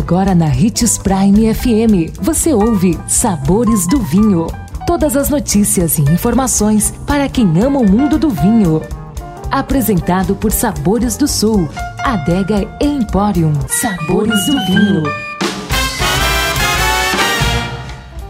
Agora na Ritz Prime FM, você ouve Sabores do Vinho. Todas as notícias e informações para quem ama o mundo do vinho. Apresentado por Sabores do Sul, Adega Emporium. Sabores do Vinho.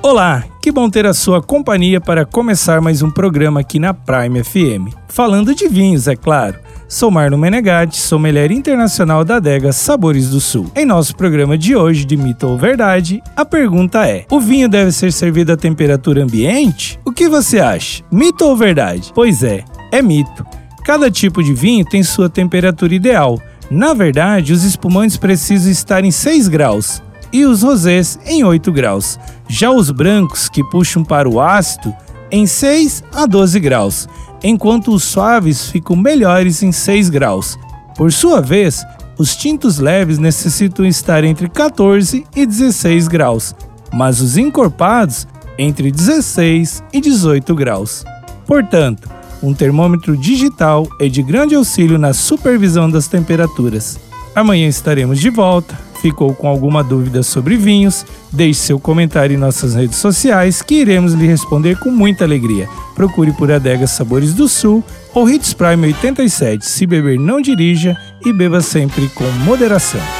Olá, que bom ter a sua companhia para começar mais um programa aqui na Prime FM. Falando de vinhos, é claro. Sou Marlon Menegatti, sommelier internacional da adega Sabores do Sul. Em nosso programa de hoje de Mito ou Verdade, a pergunta é: o vinho deve ser servido a temperatura ambiente? O que você acha? Mito ou verdade? Pois é, é mito. Cada tipo de vinho tem sua temperatura ideal. Na verdade, os espumantes precisam estar em 6 graus e os rosés em 8 graus. Já os brancos, que puxam para o ácido, em 6 a 12 graus enquanto os suaves ficam melhores em 6 graus. Por sua vez, os tintos leves necessitam estar entre 14 e 16 graus, mas os encorpados entre 16 e 18 graus. Portanto, um termômetro digital é de grande auxílio na supervisão das temperaturas. Amanhã estaremos de volta ficou com alguma dúvida sobre vinhos, deixe seu comentário em nossas redes sociais que iremos lhe responder com muita alegria. Procure por Adegas Sabores do Sul ou Hits Prime 87. Se beber, não dirija e beba sempre com moderação.